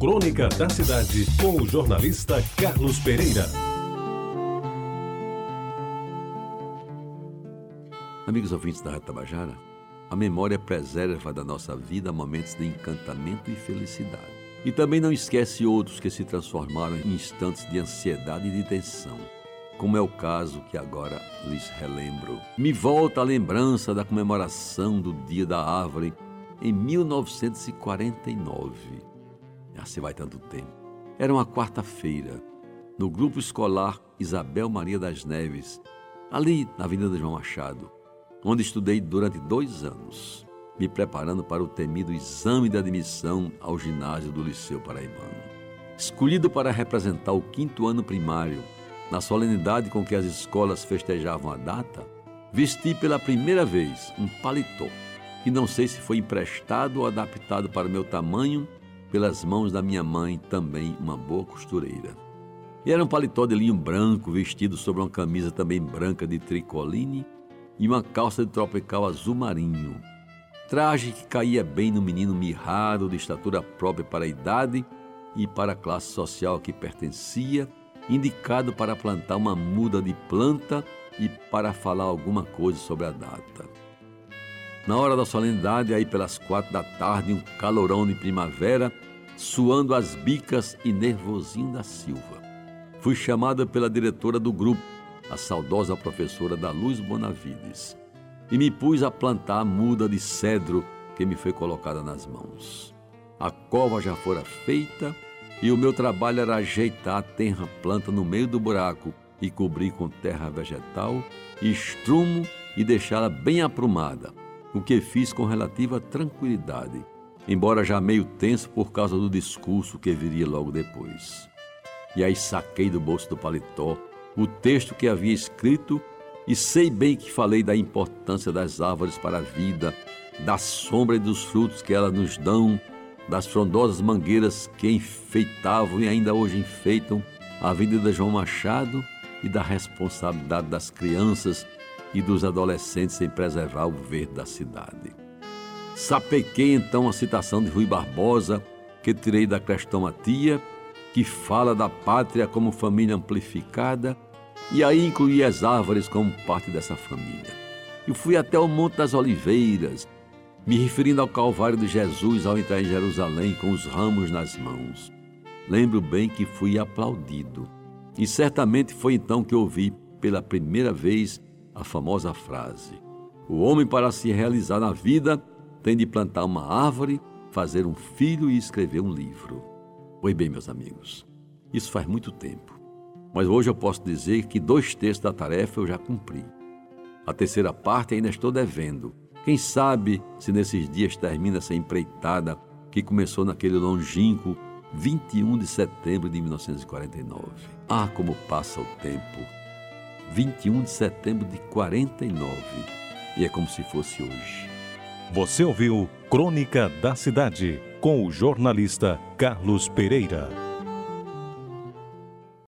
Crônica da Cidade, com o jornalista Carlos Pereira. Amigos ouvintes da Rádio Tabajara, a memória preserva da nossa vida momentos de encantamento e felicidade. E também não esquece outros que se transformaram em instantes de ansiedade e de tensão, como é o caso que agora lhes relembro. Me volta a lembrança da comemoração do Dia da Árvore em 1949. Se vai tanto tempo. Era uma quarta-feira, no grupo escolar Isabel Maria das Neves, ali na Avenida João Machado, onde estudei durante dois anos, me preparando para o temido exame de admissão ao ginásio do Liceu Paraibano. Escolhido para representar o quinto ano primário, na solenidade com que as escolas festejavam a data, vesti pela primeira vez um paletó que não sei se foi emprestado ou adaptado para o meu tamanho pelas mãos da minha mãe, também uma boa costureira. E era um paletó de linho branco vestido sobre uma camisa também branca de tricoline e uma calça de tropical azul marinho. Traje que caía bem no menino mirrado, de estatura própria para a idade e para a classe social a que pertencia, indicado para plantar uma muda de planta e para falar alguma coisa sobre a data. Na hora da solenidade, aí pelas quatro da tarde, um calorão de primavera, suando as bicas e nervosinho da Silva. Fui chamada pela diretora do grupo, a saudosa professora da Luz Bonavides, e me pus a plantar a muda de cedro que me foi colocada nas mãos. A cova já fora feita e o meu trabalho era ajeitar a terra planta no meio do buraco e cobrir com terra vegetal, estrumo e deixá-la bem aprumada o que fiz com relativa tranquilidade, embora já meio tenso por causa do discurso que viria logo depois. E aí saquei do bolso do paletó o texto que havia escrito e sei bem que falei da importância das árvores para a vida, da sombra e dos frutos que elas nos dão, das frondosas mangueiras que enfeitavam e ainda hoje enfeitam a vida de João Machado e da responsabilidade das crianças e dos adolescentes em preservar o verde da cidade. Sapequei então a citação de Rui Barbosa, que tirei da Crestomatia, que fala da pátria como família amplificada, e aí incluí as árvores como parte dessa família. E fui até o Monte das Oliveiras, me referindo ao Calvário de Jesus ao entrar em Jerusalém com os ramos nas mãos. Lembro bem que fui aplaudido. E certamente foi então que ouvi pela primeira vez a famosa frase: O homem, para se realizar na vida, tem de plantar uma árvore, fazer um filho e escrever um livro. Pois bem, meus amigos, isso faz muito tempo. Mas hoje eu posso dizer que dois terços da tarefa eu já cumpri. A terceira parte ainda estou devendo. Quem sabe se nesses dias termina essa empreitada que começou naquele longínquo 21 de setembro de 1949. Ah, como passa o tempo! 21 de setembro de 49. E é como se fosse hoje. Você ouviu Crônica da Cidade com o jornalista Carlos Pereira.